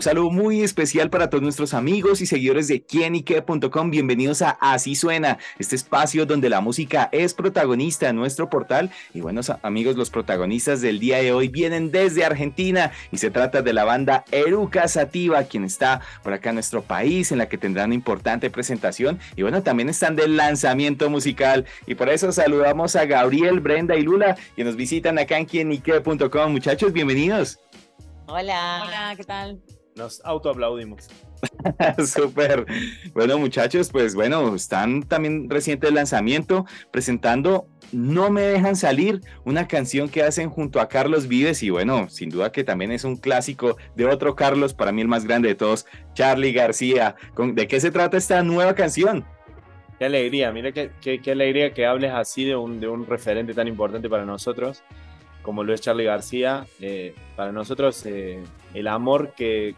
Un saludo muy especial para todos nuestros amigos y seguidores de quienique.com. Bienvenidos a Así Suena, este espacio donde la música es protagonista en nuestro portal. Y buenos amigos, los protagonistas del día de hoy vienen desde Argentina y se trata de la banda Eruca Sativa, quien está por acá en nuestro país, en la que tendrán una importante presentación. Y bueno, también están del lanzamiento musical. Y por eso saludamos a Gabriel, Brenda y Lula, que nos visitan acá en quienique.com. Muchachos, bienvenidos. Hola. Hola, ¿qué tal? Nos autoaplaudimos. Súper. Bueno, muchachos, pues bueno, están también reciente el lanzamiento presentando No me dejan salir, una canción que hacen junto a Carlos Vives y bueno, sin duda que también es un clásico de otro Carlos, para mí el más grande de todos, Charlie García. ¿De qué se trata esta nueva canción? Qué alegría, mira qué, qué, alegría que hables así de un, de un referente tan importante para nosotros como lo es Charlie García. Eh, para nosotros eh, el amor que,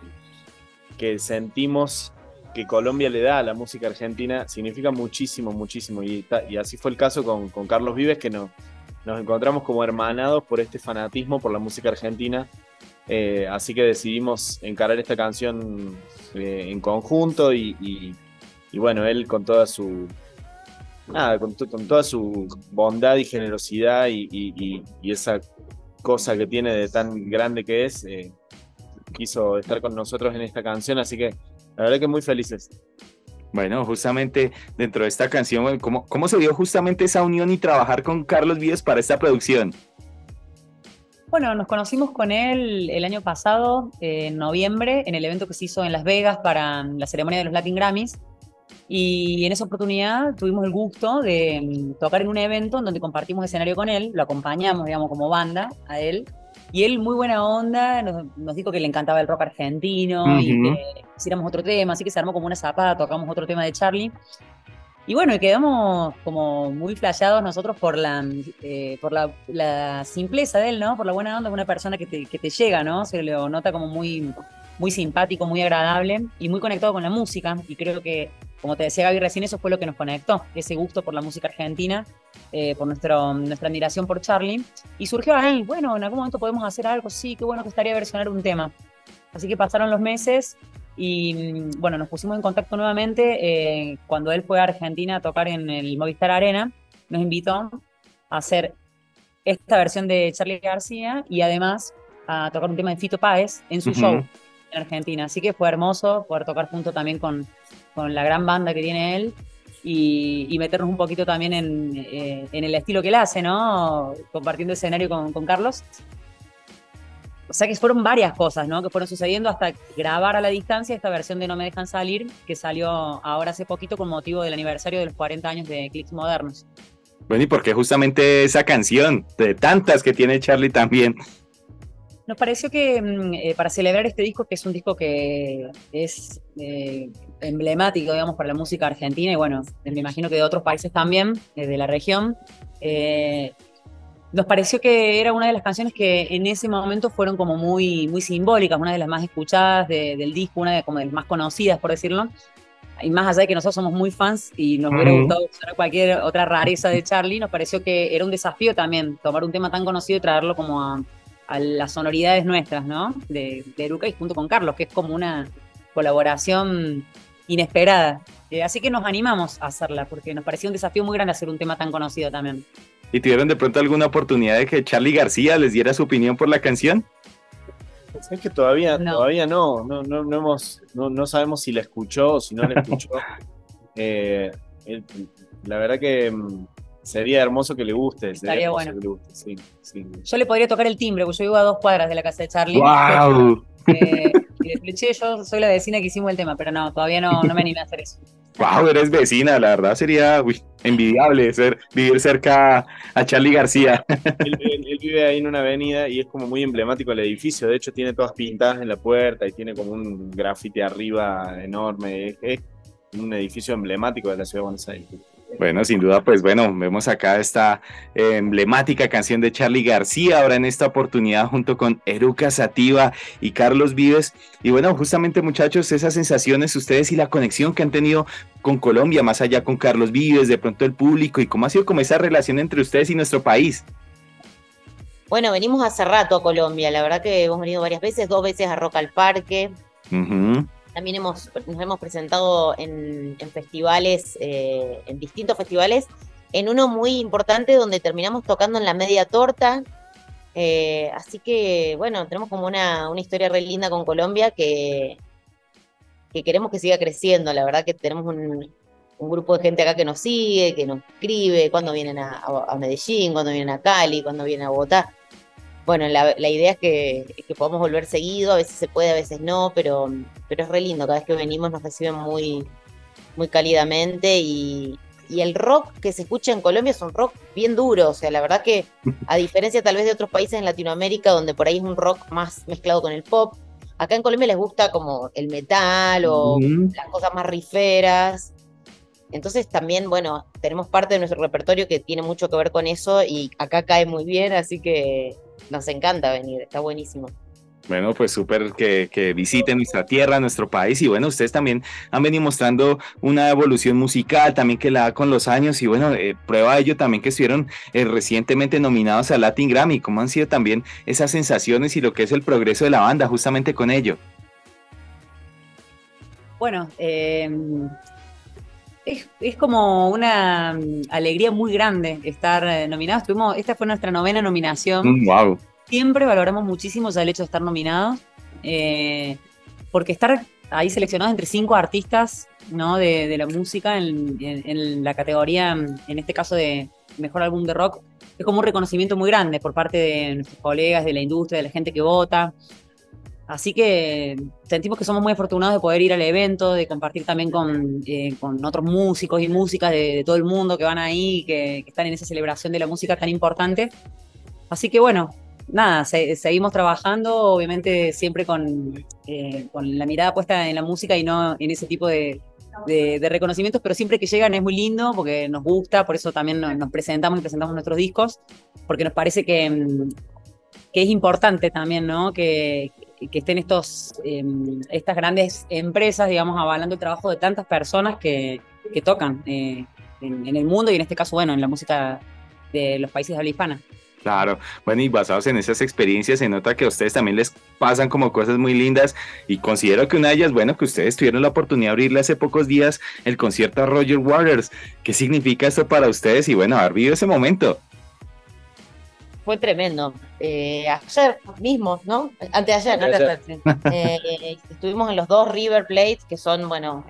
que sentimos que Colombia le da a la música argentina significa muchísimo, muchísimo. Y, así fue el caso con, Carlos Vives, que nos, nos encontramos como hermanados por este fanatismo por la música argentina. Eh, así que decidimos encarar esta canción en conjunto y, bueno, él con toda su, nada, con, toda su bondad y generosidad y, esa cosa que tiene de tan grande que es, eh, quiso estar con nosotros en esta canción, así que la verdad que muy felices. Bueno, justamente dentro de esta canción, ¿cómo, cómo se dio justamente esa unión y trabajar con Carlos Víez para esta producción? Bueno, nos conocimos con él el año pasado, en noviembre, en el evento que se hizo en Las Vegas para la ceremonia de los Latin Grammys. Y en esa oportunidad tuvimos el gusto de mm, tocar en un evento en donde compartimos escenario con él, lo acompañamos, digamos, como banda a él. Y él, muy buena onda, nos, dijo que le encantaba el rock argentino y que hiciéramos otro tema, así que se armó como una zapada, tocamos otro tema de Charlie. Y bueno, quedamos como muy flashados nosotros por la, eh, por la, la, simpleza de él, ¿no? Por la buena onda de una persona que te, que te llega, ¿no? Se lo nota como muy, muy simpático, muy agradable y muy conectado con la música. Y creo que, como te decía Gaby recién, eso fue lo que nos conectó, ese gusto por la música argentina, eh, por nuestro, nuestra admiración por Charlie. Y surgió ahí, bueno, en algún momento podemos hacer algo, sí, qué bueno que estaría versionar un tema. Así que pasaron los meses y bueno, nos pusimos en contacto nuevamente eh, cuando él fue a Argentina a tocar en el Movistar Arena. Nos invitó a hacer esta versión de Charlie García y además a tocar un tema de Fito Páez en su show en Argentina. Así que fue hermoso poder tocar junto también con, con la gran banda que tiene él y, meternos un poquito también en, eh, el estilo que él hace, ¿no? Compartiendo escenario con, Carlos. O sea que fueron varias cosas, ¿no? Que fueron sucediendo hasta grabar a la distancia esta versión de No me dejan salir, que salió ahora hace poquito con motivo del aniversario de los 40 años de Clicks Modernos. Bueno, y porque justamente esa canción, de tantas que tiene Charlie también, nos pareció que mm, eh, para celebrar este disco, que es un disco que es eh, emblemático, digamos, para la música argentina y bueno, me imagino que de otros países también, eh, de la región, nos pareció que era una de las canciones que en ese momento fueron como muy, muy simbólicas, una de las más escuchadas del disco, una de, como de las más conocidas, por decirlo. Y más allá de que nosotros somos muy fans y nos hubiera gustado usar cualquier otra rareza de Charlie, nos pareció que era un desafío también tomar un tema tan conocido y traerlo como a, a las sonoridades nuestras, ¿no? De, de Eruca y junto con Carlos, que es como una colaboración inesperada. Eh, así que nos animamos a hacerla, porque nos parecía un desafío muy grande hacer un tema tan conocido también. ¿Y tuvieron de pronto alguna oportunidad de que Charlie García les diera su opinión por la canción? Es que todavía no, todavía no, no, no, no hemos, no, no, sabemos si la escuchó o si no la escuchó. Eh, la verdad que mm, Sería hermoso que le guste. Estaría bueno. Le guste, sí, sí. Yo le podría tocar el timbre, porque yo vivo a dos cuadras de la casa de Charlie. ¡Wow! Eh, y yo soy la vecina que hicimos el tema, pero no, todavía no, no me animé a hacer eso. ¡Wow! Eres vecina, la verdad sería envidiable ser, vivir cerca a Charlie García. Él, vive ahí en una avenida y es como muy emblemático el edificio. De hecho, tiene todas pintadas en la puerta y tiene como un grafite arriba enorme. Es, es un edificio emblemático de la ciudad de Buenos Aires. Bueno, sin duda, pues bueno, vemos acá esta emblemática canción de Charlie García, ahora en esta oportunidad junto con Eruca Sativa y Carlos Vives. Y bueno, justamente muchachos, esas sensaciones, ustedes y la conexión que han tenido con Colombia, más allá con Carlos Vives, de pronto el público, y cómo ha sido como esa relación entre ustedes y nuestro país. Bueno, venimos hace rato a Colombia, la verdad que hemos venido varias veces, dos veces a Rock al Parque. También hemos, nos hemos presentado en, festivales, eh, en distintos festivales, en uno muy importante donde terminamos tocando en la media torta. Eh, así que, bueno, tenemos como una, una historia re linda con Colombia que, que queremos que siga creciendo. La verdad que tenemos un, grupo de gente acá que nos sigue, que nos escribe, cuando vienen a, a Medellín, cuando vienen a Cali, cuando vienen a Bogotá bueno, la, idea es que, que, podamos volver seguido, a veces se puede, a veces no, pero, pero es re lindo, cada vez que venimos nos reciben muy, muy cálidamente y, el rock que se escucha en Colombia es un rock bien duro, o sea, la verdad que a diferencia tal vez de otros países en Latinoamérica donde por ahí es un rock más mezclado con el pop, acá en Colombia les gusta como el metal o las cosas más riferas. Entonces también, bueno, tenemos parte de nuestro repertorio que tiene mucho que ver con eso y acá cae muy bien, así que nos encanta venir, está buenísimo. Bueno, pues súper que, visiten nuestra tierra, nuestro país y bueno, ustedes también han venido mostrando una evolución musical también que la da con los años y bueno, eh, prueba de ello también que estuvieron eh, recientemente nominados a Latin Grammy, cómo han sido también esas sensaciones y lo que es el progreso de la banda justamente con ello. Bueno, em, es, como una mm, alegría muy grande estar eh, nominados. Tuvimos, esta fue nuestra novena nominación. wow. Mm, Siempre valoramos muchísimo ya el hecho de estar nominados, eh, porque estar ahí seleccionados entre cinco artistas ¿no? de, la música en, la categoría, en este caso de mejor álbum de rock, es como un reconocimiento muy grande por parte de nuestros colegas, de la industria, de la gente que vota. Así que sentimos que somos muy afortunados de poder ir al evento, de compartir también con, eh, otros músicos y músicas de, todo el mundo que van ahí, que, que, están en esa celebración de la música tan importante. Así que bueno, nada, seguimos trabajando, obviamente siempre con, eh, con, la mirada puesta en la música y no en ese tipo de, reconocimientos, pero siempre que llegan es muy lindo porque nos gusta, por eso también nos, presentamos y presentamos nuestros discos, porque nos parece que, mm, que es importante también, ¿no? Que, que estén estos, em, estas grandes empresas, digamos, avalando el trabajo de tantas personas que, que tocan eh, en, el mundo y en este caso, bueno, en la música de los países de habla hispana. Claro, bueno, y basados en esas experiencias se nota que a ustedes también les pasan como cosas muy lindas y considero que una de ellas, bueno, que ustedes tuvieron la oportunidad de abrirle hace pocos días el concierto a Roger Waters. ¿Qué significa esto para ustedes y bueno, haber vivido ese momento? Fue tremendo. Eh, ayer mismo, ¿no? Antes de ayer, eh, estuvimos en los dos River Plates, que son, bueno,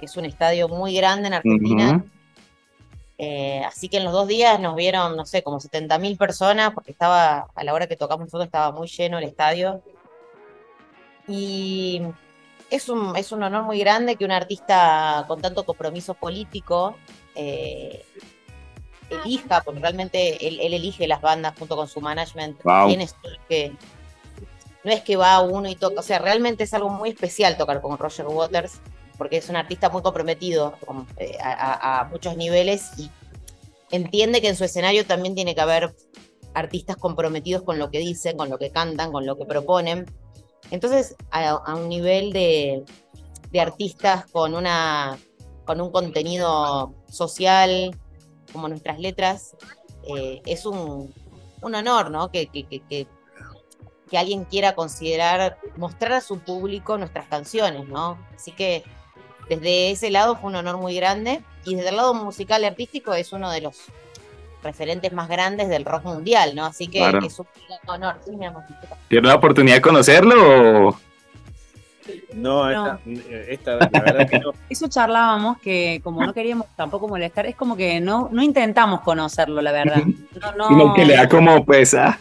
es un estadio muy grande en Argentina. Eh, así que en los dos días nos vieron, no sé, como 70.000 personas, porque estaba, a la hora que tocamos nosotros, estaba muy lleno el estadio. Y es un, es un honor muy grande que un artista con tanto compromiso político elija, porque realmente él, elige las bandas junto con su management. que, no es que va uno y toca, o sea, realmente es algo muy especial tocar con Roger Waters, porque es un artista muy comprometido eh, a, muchos niveles y entiende que en su escenario también tiene que haber artistas comprometidos con lo que dicen, con lo que cantan, con lo que proponen. Entonces, a, un nivel de, de artistas con una con un contenido social, como nuestras letras, eh, es un, honor, ¿no? Que, que, que, que, alguien quiera considerar, mostrar a su público nuestras canciones, ¿no? Así que desde ese lado fue un honor muy grande y desde el lado musical y artístico es uno de los referentes más grandes del rock mundial, ¿no? Así que es un honor. Sí, ¿Tiene la oportunidad de conocerlo? No, Esta, la verdad que no. Eso charlábamos que como no queríamos tampoco molestar, es como que no, no intentamos conocerlo, la verdad. como que le da como pesa.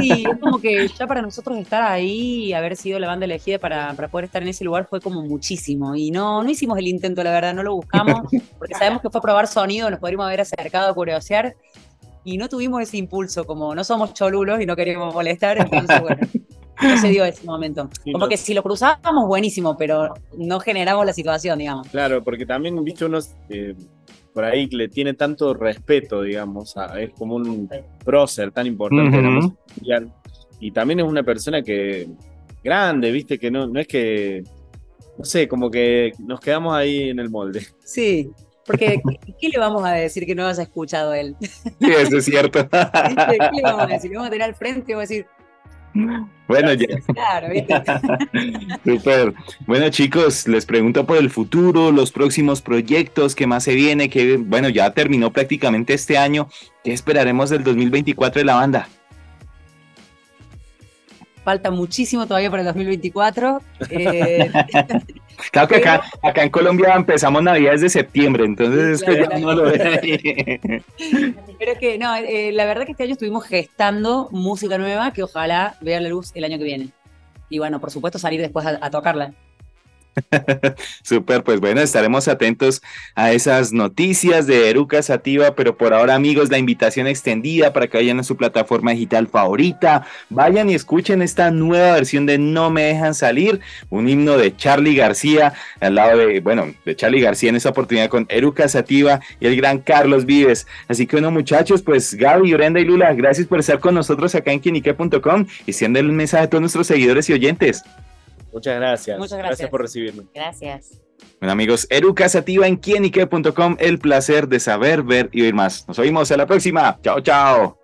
Sí, es como que ya para nosotros estar ahí y haber sido la banda elegida para, para, poder estar en ese lugar fue como muchísimo. Y no, no hicimos el intento, la verdad, no lo buscamos, porque sabemos que fue a probar sonido, nos podríamos haber acercado a curiosear y no tuvimos ese impulso, como no somos cholulos y no queríamos molestar, entonces bueno no se dio ese momento. Como que si lo cruzábamos, buenísimo, pero no generamos la situación, digamos. Claro, porque también, viste, unos. Eh, por ahí le tiene tanto respeto, digamos, es como un prócer tan importante Y también es una persona que grande, viste, que no, no es que, no sé, como que nos quedamos ahí en el molde. Sí, porque, ¿qué le vamos a decir que no haya escuchado él? Sí, eso es cierto. ¿Qué le vamos a decir? vamos a tener al frente y vamos a decir. Bueno, ya. Claro. Bueno, chicos, les pregunto por el futuro, los próximos proyectos, qué más se viene, que bueno, ya terminó prácticamente este año. ¿Qué esperaremos del 2024 de la banda? falta muchísimo todavía para el 2024. Eh, claro que acá, acá en Colombia empezamos Navidad desde septiembre, entonces no lo Pero que no, eh, la verdad que este año estuvimos gestando música nueva que ojalá vea la luz el año que viene. Y bueno, por supuesto salir después a tocarla. Super, pues bueno, estaremos atentos a esas noticias de Eruca Sativa, pero por ahora amigos, la invitación extendida para que vayan a su plataforma digital favorita, vayan y escuchen esta nueva versión de No me dejan salir, un himno de Charlie García, al lado de, bueno, de Charlie García en esta oportunidad con Eruca Sativa y el gran Carlos Vives. Así que bueno muchachos, pues Gaby, Brenda y Lula, gracias por estar con nosotros acá en quienique.com y siendo el mensaje a todos nuestros seguidores y oyentes. Muchas gracias. Muchas gracias. Gracias por recibirme. Gracias. Bueno amigos, Eruca Sativa en quienique.com, el placer de saber, ver y oír más. Nos oímos a la próxima. Chao, chao.